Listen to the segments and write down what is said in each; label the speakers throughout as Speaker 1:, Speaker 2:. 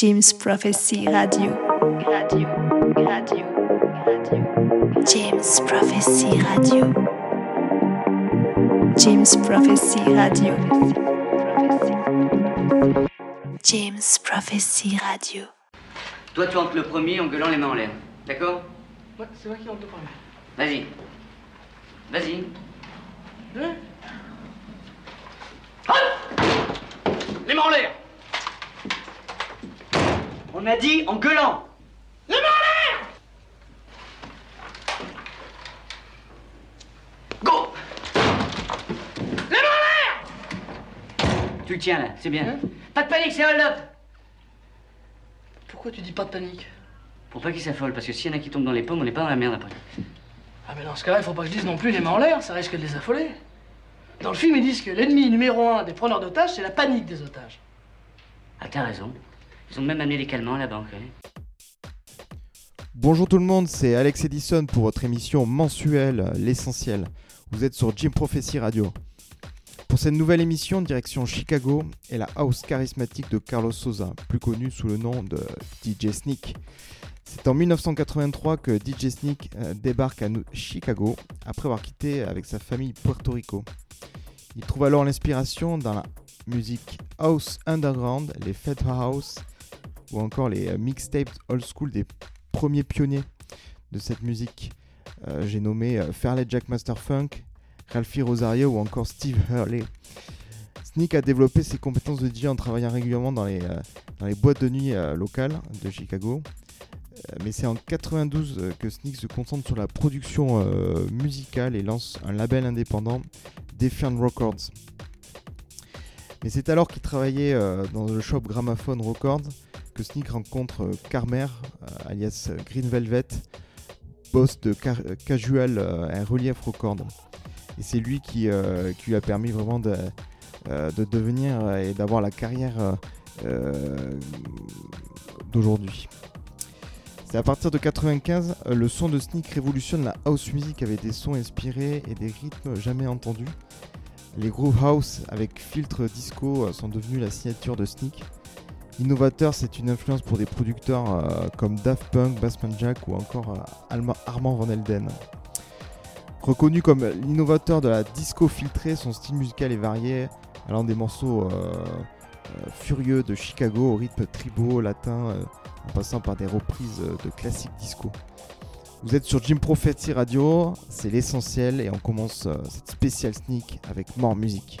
Speaker 1: James Prophecy Radio. Radio, radio, radio. James Prophecy Radio. James Prophecy Radio. James Prophecy Radio.
Speaker 2: Toi, tu entres le premier en gueulant les mains en l'air. D'accord
Speaker 3: Ouais, c'est moi qui rentre le premier.
Speaker 2: Vas-y. Vas-y.
Speaker 3: Hein
Speaker 2: Les mains en l'air On a dit en gueulant Les mains en l'air Go Les mains en l'air Tu le tiens là, c'est bien.
Speaker 3: Hein?
Speaker 2: Pas de panique, c'est hold up
Speaker 3: Pourquoi tu dis pas de panique?
Speaker 2: Pour pas qu'il s'affole, parce que s'il y en a qui tombent dans les pommes, on n'est pas dans la merde après.
Speaker 3: Ah mais dans ce cas-là, il faut pas que je dise non plus les mains en l'air, ça risque de les affoler. Dans le film, ils disent que l'ennemi numéro un des preneurs d'otages, c'est la panique des otages.
Speaker 2: Ah, t'as raison. Ils ont même amené des calmants à.
Speaker 4: Bonjour tout le monde, c'est Alex Edison pour votre émission mensuelle L'essentiel. Vous êtes sur Jim Prophecy Radio. Pour cette nouvelle émission, direction Chicago et la house charismatique de Carlos Souza, plus connu sous le nom de DJ Sneak. C'est en 1983 que DJ Sneak euh, débarque à Chicago après avoir quitté avec sa famille Puerto Rico. Il trouve alors l'inspiration dans la musique house underground, les fed house ou encore les euh, mixtapes old school des premiers pionniers de cette musique. Euh, J'ai nommé euh, Fairleigh Jack Master Funk, Ralphie Rosario ou encore Steve Hurley. Sneak a développé ses compétences de DJ en travaillant régulièrement dans les, dans les boîtes de nuit locales de Chicago. Mais c'est en 92 euh, que Sneak se concentre sur la production musicale et lance un label indépendant, Defiant Records. Mais c'est alors qu'il travaillait dans le shop Gramophone Records Sneak rencontre euh, Carmer, euh, alias euh, Green Velvet, boss de Casual and Relief Records. Et c'est lui qui, lui a permis vraiment de, de devenir et d'avoir la carrière d'aujourd'hui. C'est à partir de 95, euh, le son de Sneak révolutionne la house music avec des sons inspirés et des rythmes jamais entendus. Les groove house avec filtre disco sont devenus la signature de Sneak. Innovateur, c'est une influence pour des producteurs euh, comme Daft Punk, Bassman Jack ou encore euh, Armand Van Helden. Reconnu comme l'innovateur de la disco filtrée, son style musical est varié, allant des morceaux euh, furieux de Chicago au rythme tribaux, latin, en passant par des reprises de classiques disco. Vous êtes sur Jim Prophecy Radio, c'est l'essentiel et on commence cette spéciale sneak avec More Music.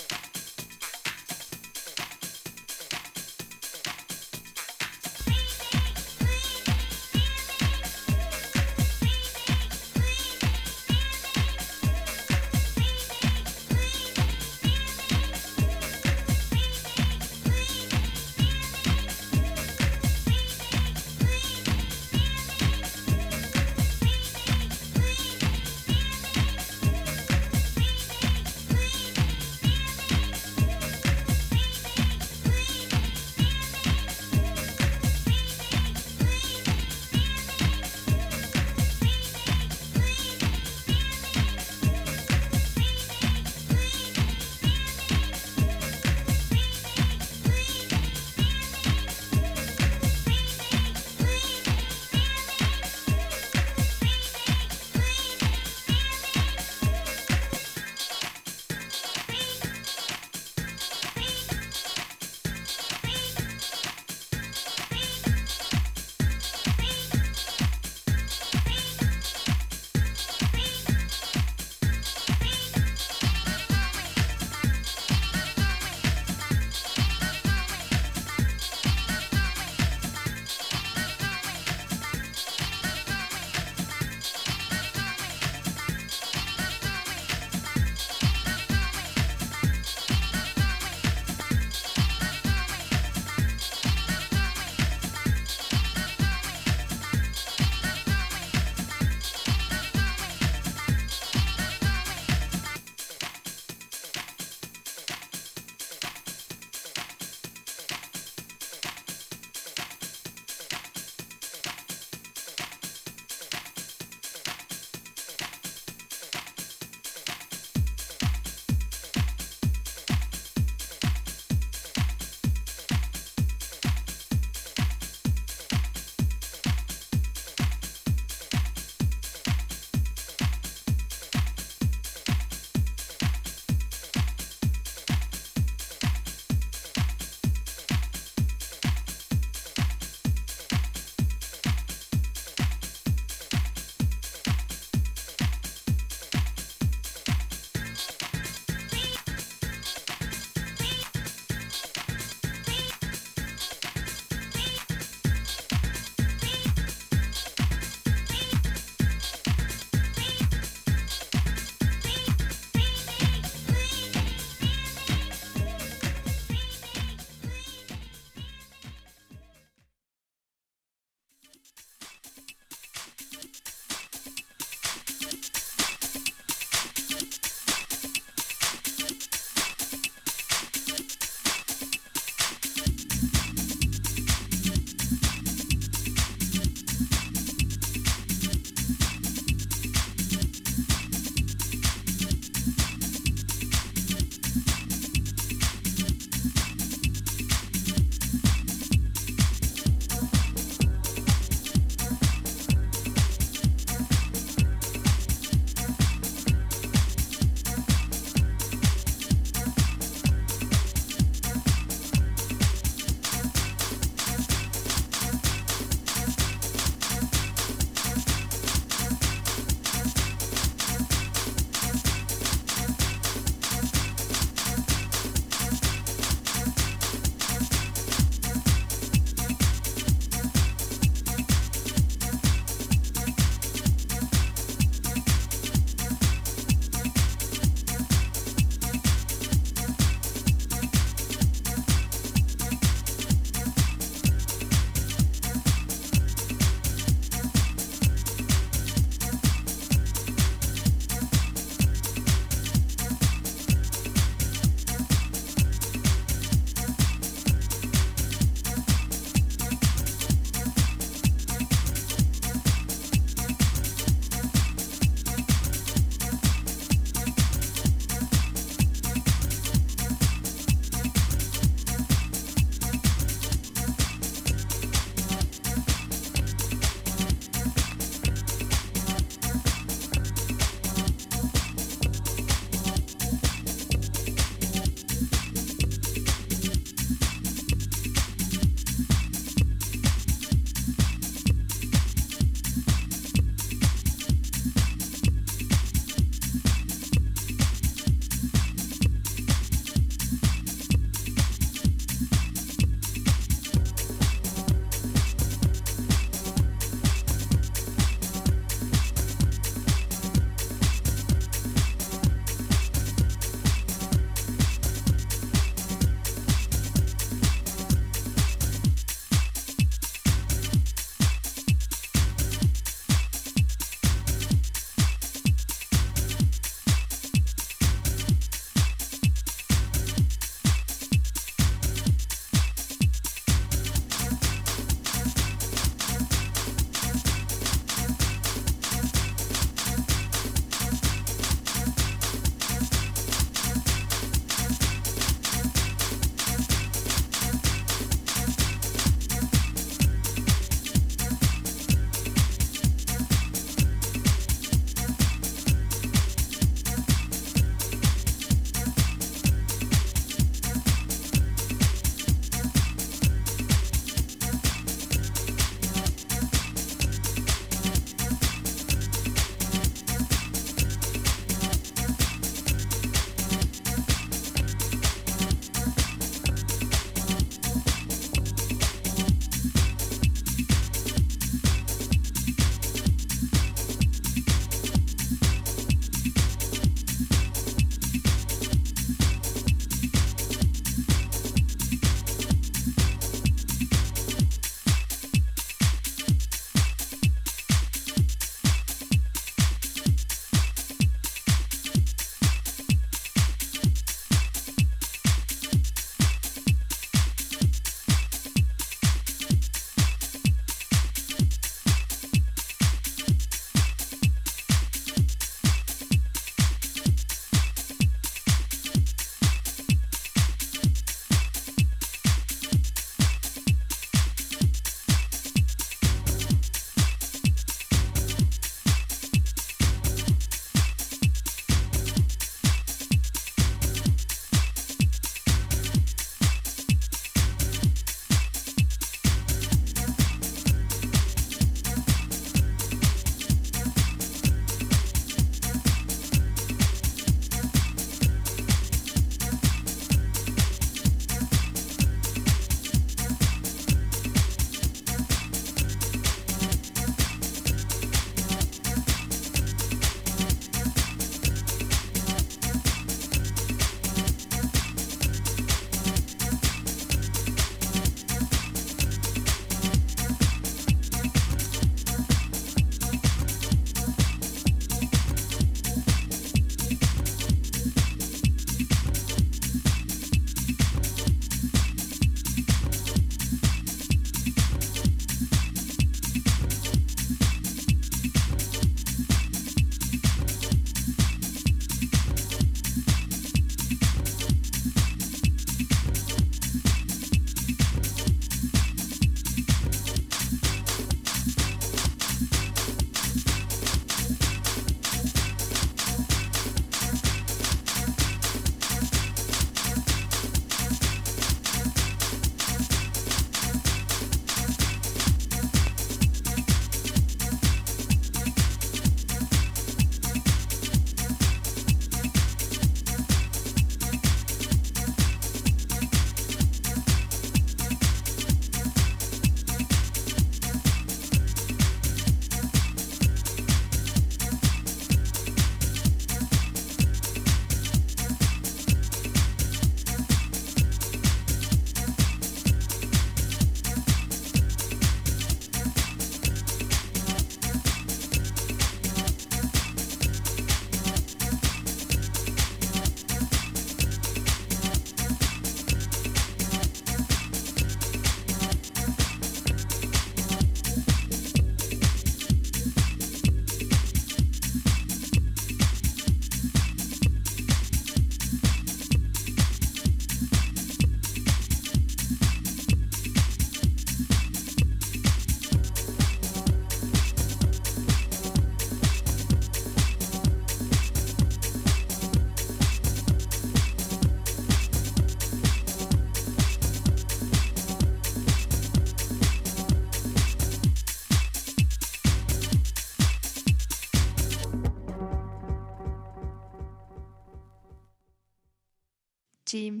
Speaker 1: James,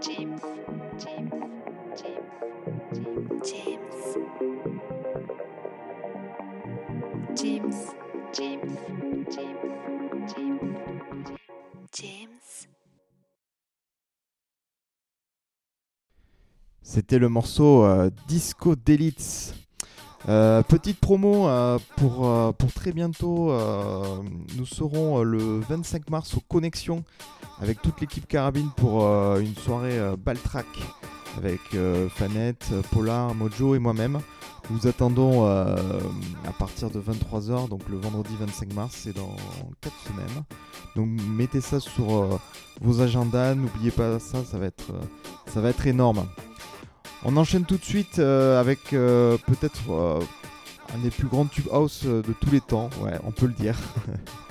Speaker 1: James, James, James,
Speaker 5: James,
Speaker 1: James, James, James, James.
Speaker 4: C'était le morceau euh, Disco Delites. Euh, petite promo euh, pour, euh, pour très bientôt. euh, nous serons euh, le 25 mars au Connexion avec toute l'équipe Carabine pour euh, une soirée euh, Baltrack avec euh, Fanette, Polar, Mojo et moi-même. Nous vous attendons euh, à partir de 23h, donc le vendredi 25 mars, c'est dans 4 semaines. Donc mettez ça sur vos agendas, n'oubliez pas ça, ça va être, ça va être énorme. On enchaîne tout de suite avec peut-être un des plus grands tubes house de tous les temps, ouais, on peut le dire.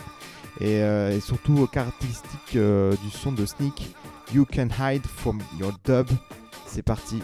Speaker 4: et, euh, et surtout euh, caractéristique euh, du son de Sneak, You Can Hide From Your Dub. C'est parti.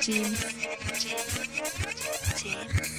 Speaker 1: team. team. team.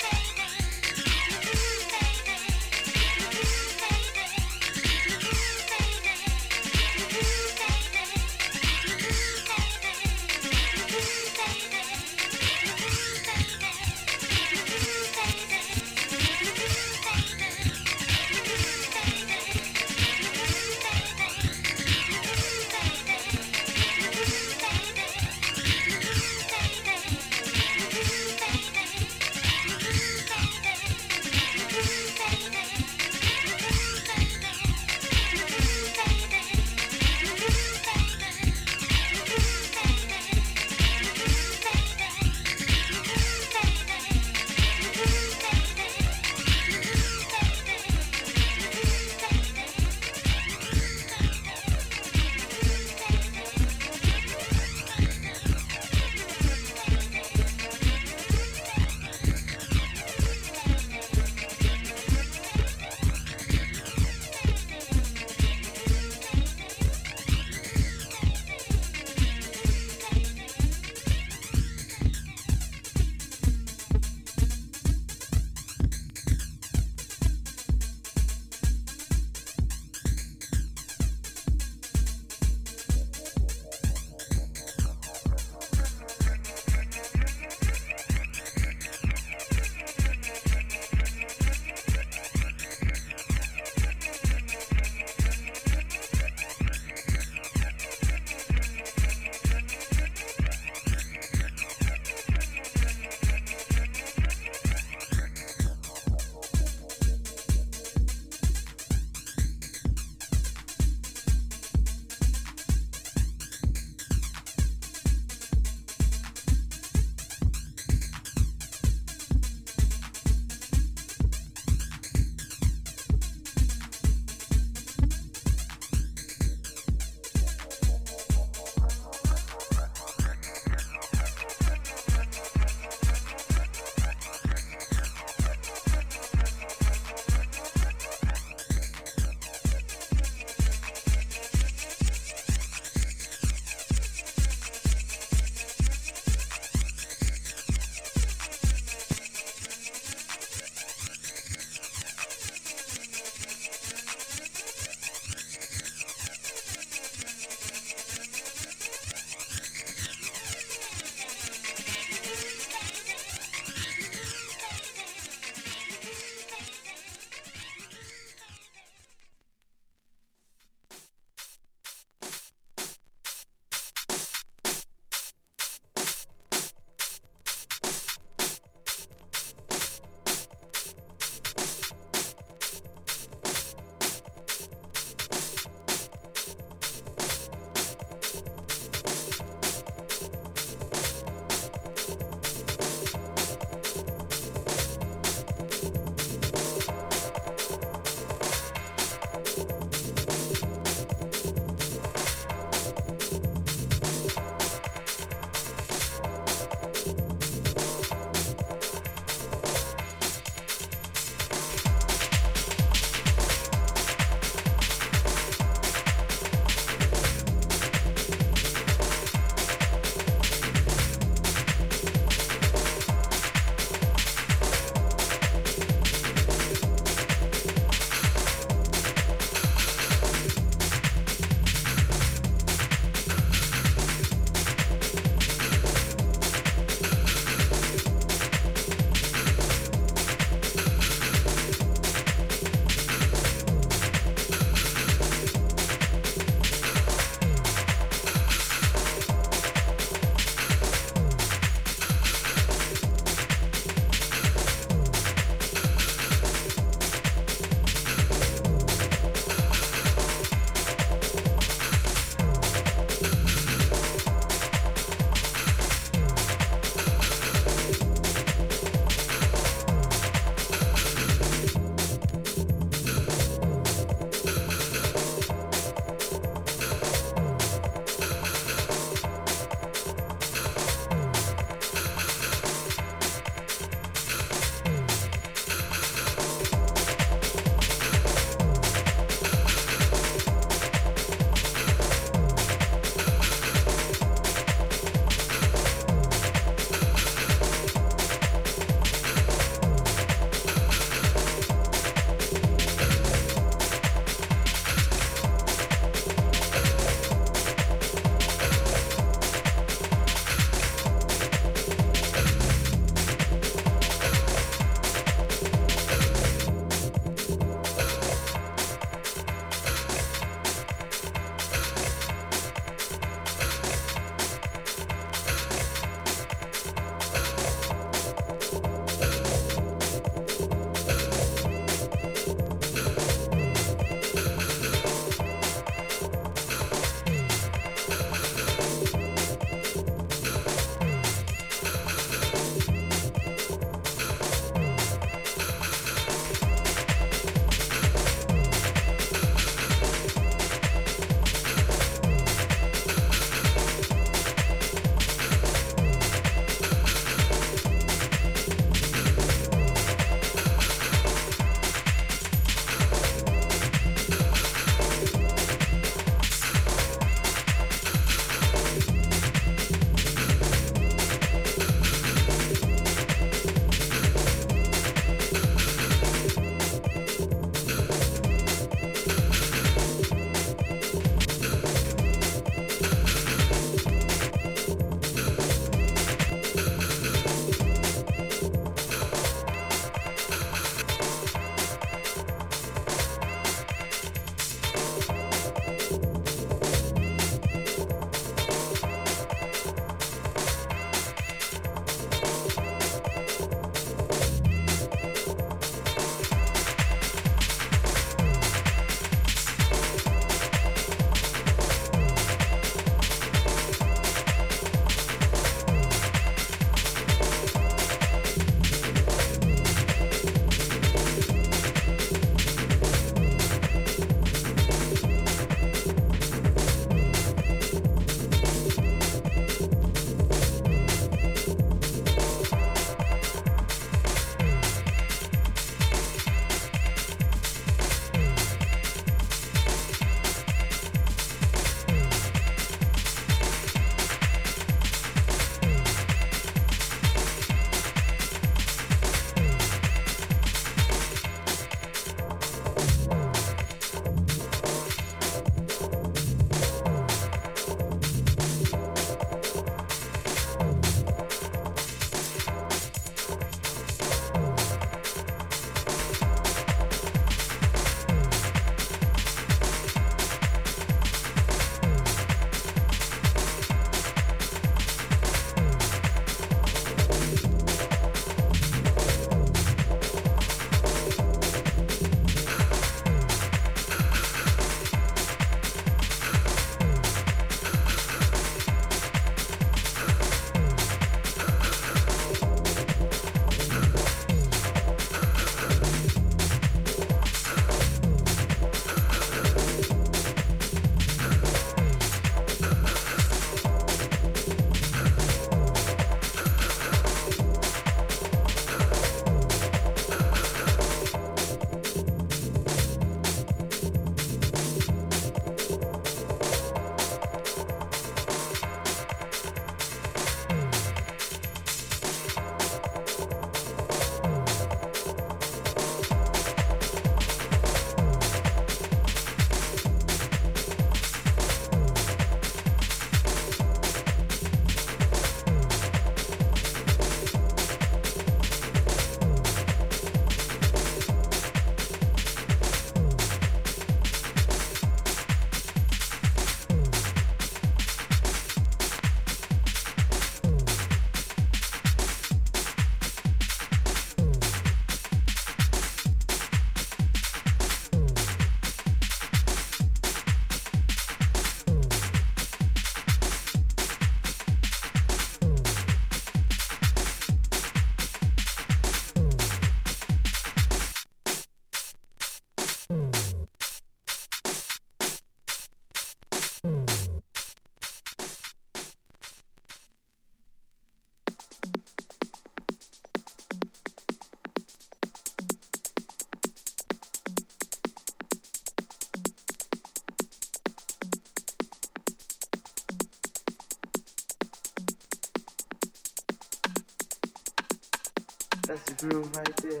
Speaker 6: That's the groove right there.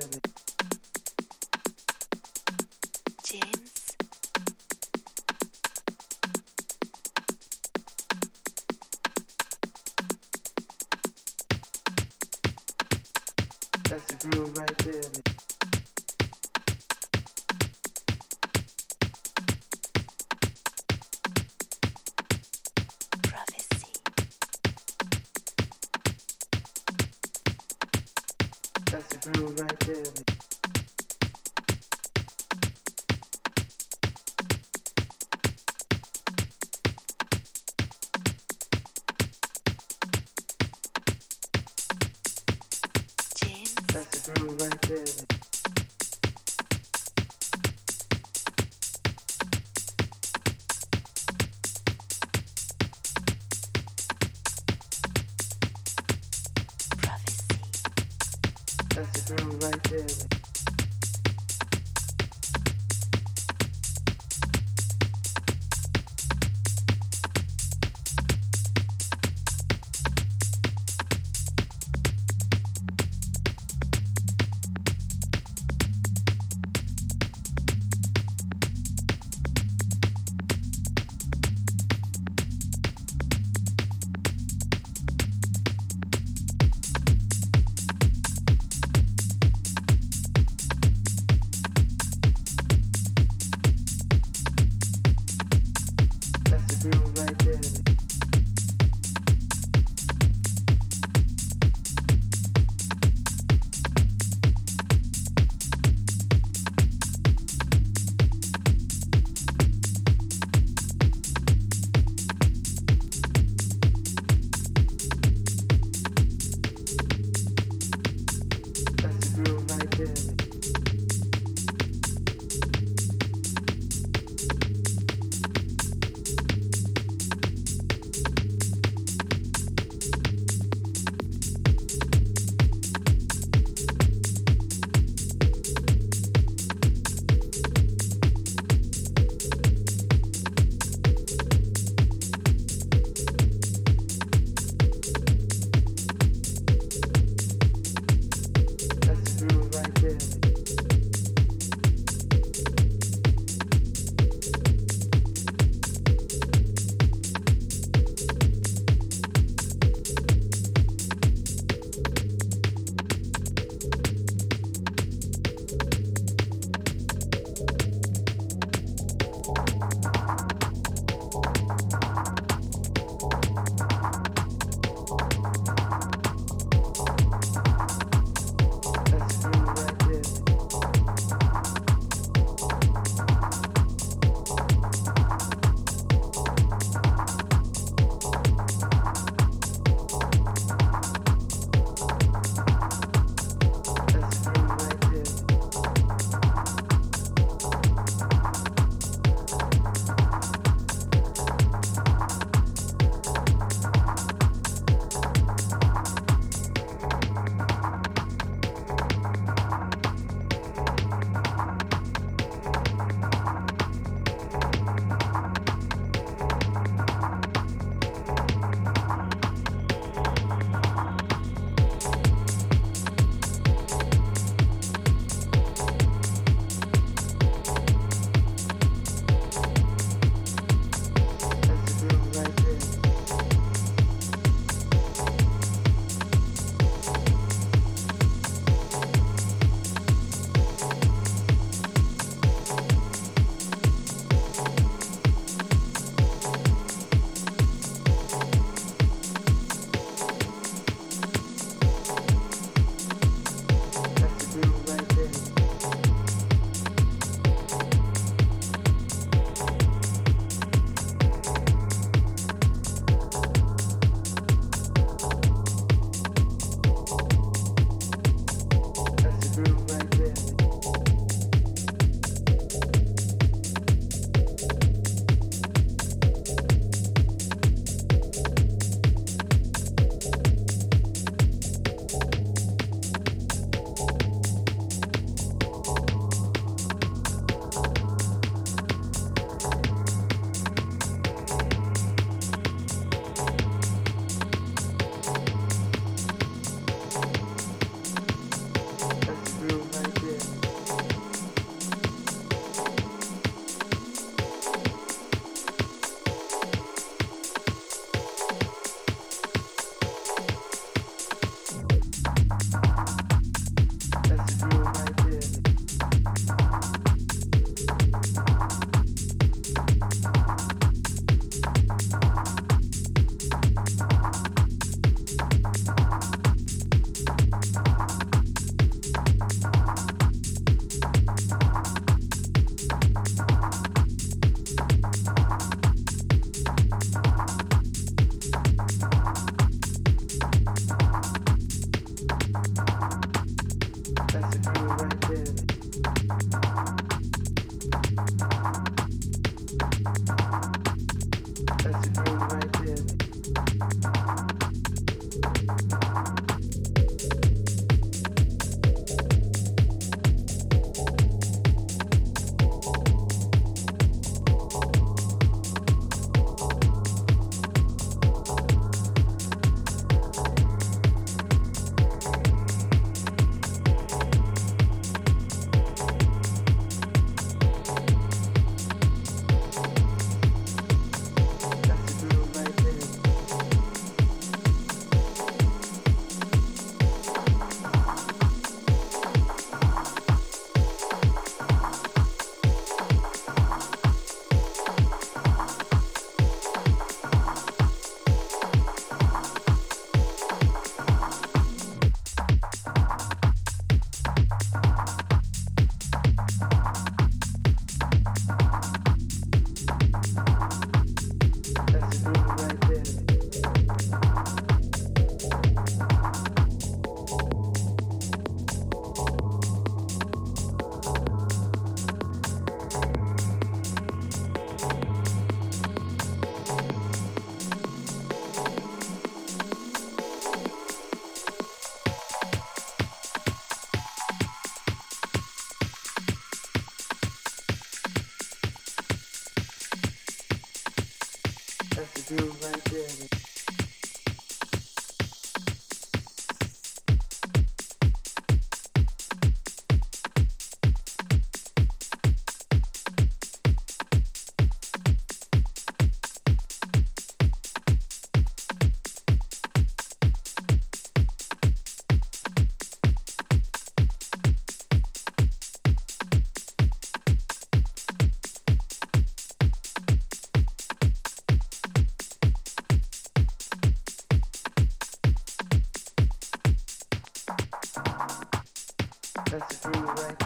Speaker 1: James.
Speaker 6: That's the groove right there.
Speaker 1: Prophecy.
Speaker 6: Right there.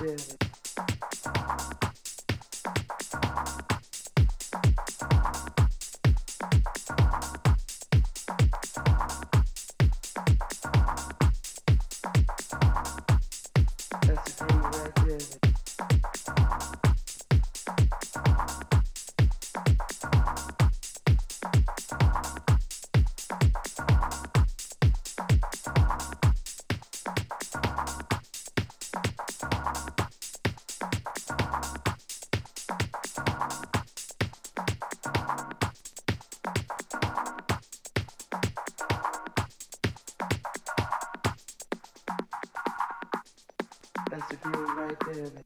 Speaker 6: Groove That's the groove right there.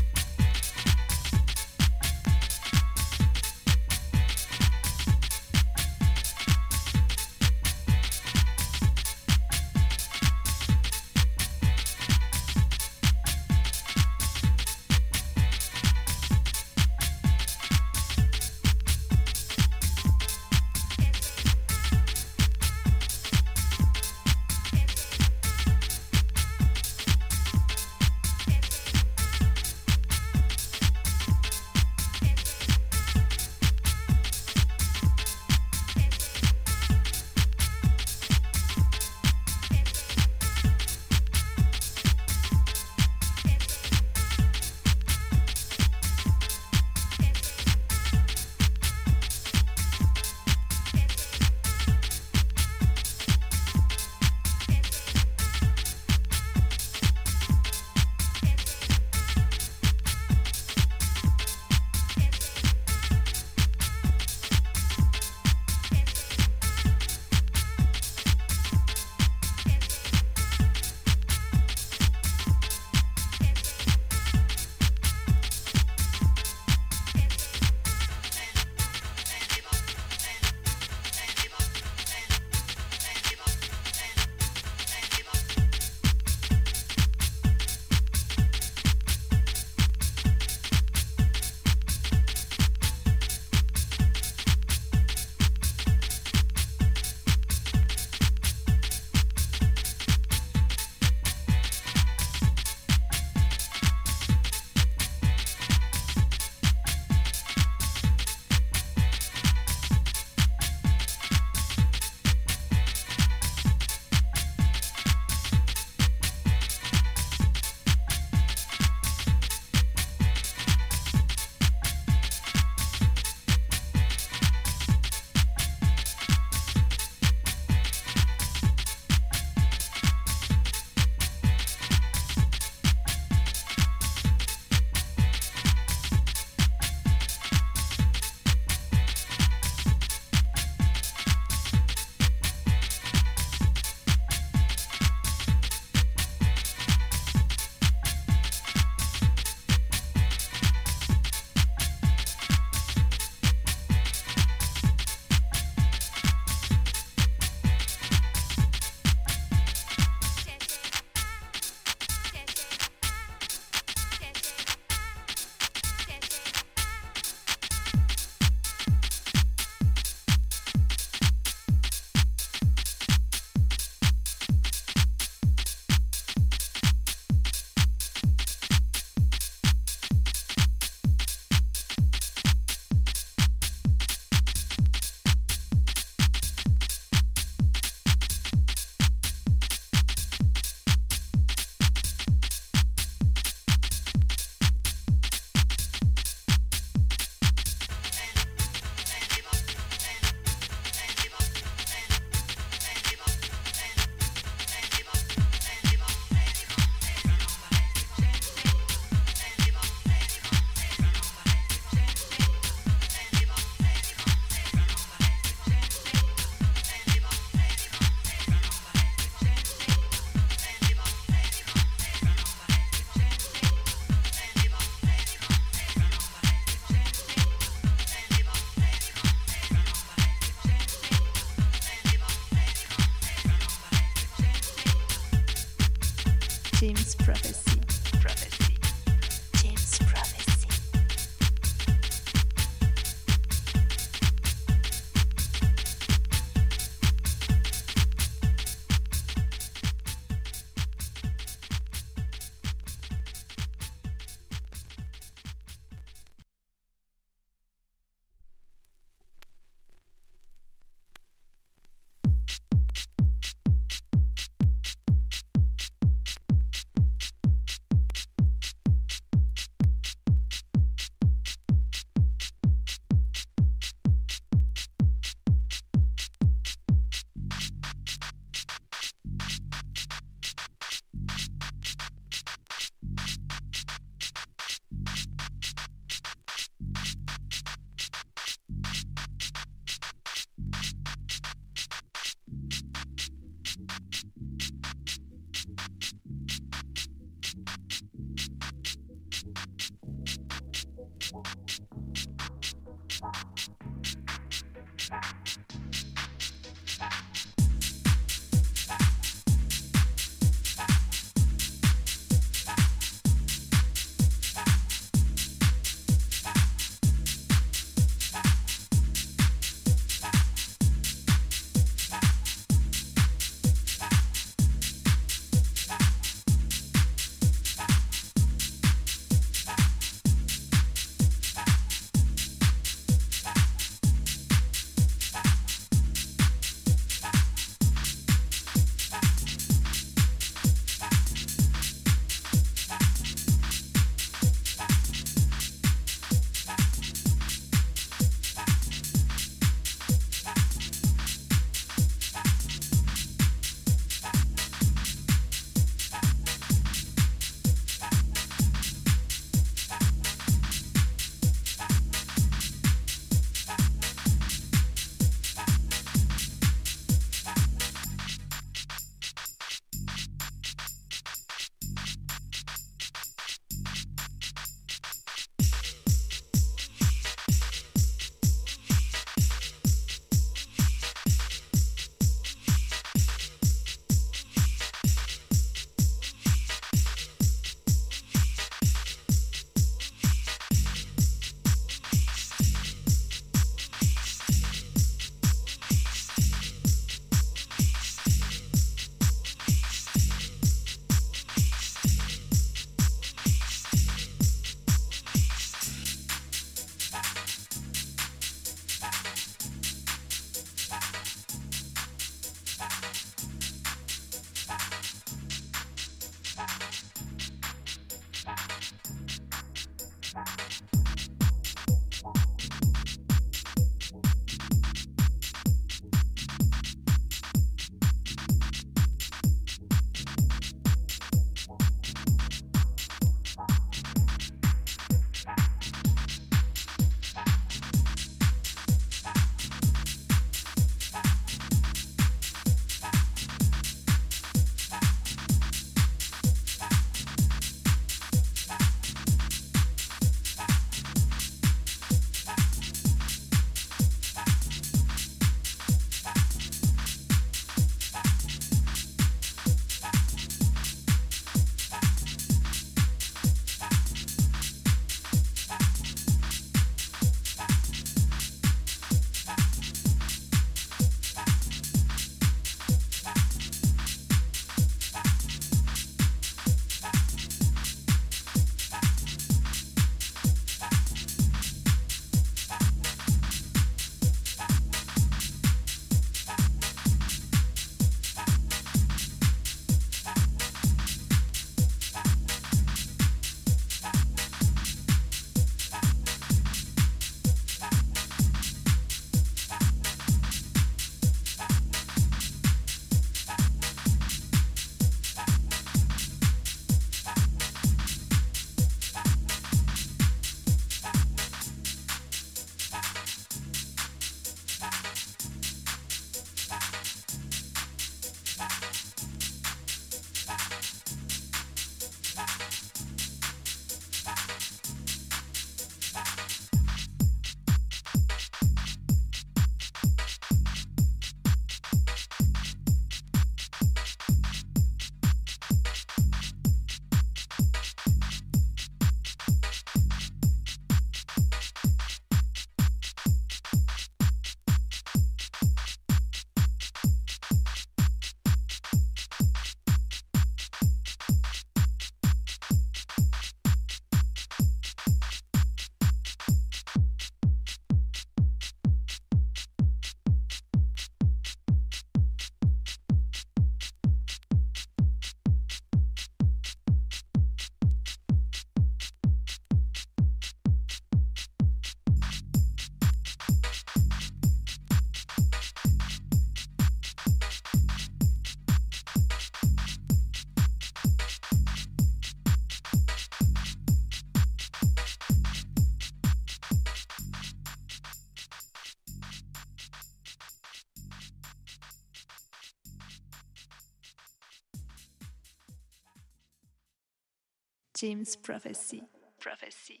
Speaker 1: James Prophecy. Prophecy.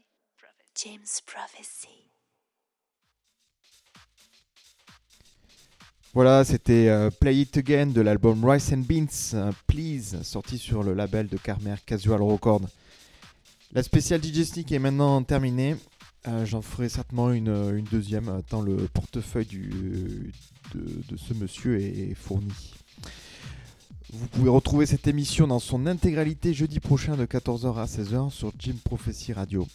Speaker 1: James Prophecy.
Speaker 4: Voilà, c'était euh, Play It Again de l'album Rice and Beans, euh, Please, sorti sur le label de Carmer Casual Record. La spéciale DJ Sneak est maintenant terminée. Euh, J'en ferai certainement une, une deuxième, tant le portefeuille du, de, de ce monsieur est fourni. Vous pouvez retrouver cette émission dans son intégralité jeudi prochain de 14h à 16h sur Jim Prophecy Radio.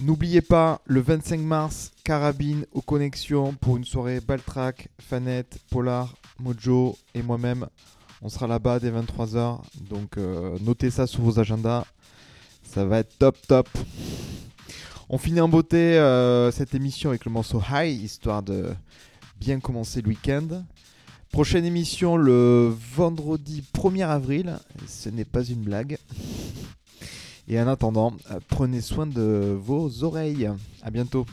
Speaker 4: N'oubliez pas, le 25 mars, Carabine aux connexions pour une soirée Baltrack, Fanette, Polar, Mojo et moi-même. On sera là-bas dès 23h, donc euh, notez ça sur vos agendas. Ça va être top top. On finit en beauté euh, cette émission avec le morceau High, histoire de bien commencer le week-end. Prochaine émission le vendredi 1er avril. Ce n'est pas une blague. Et en attendant, euh, prenez soin de vos oreilles. À bientôt.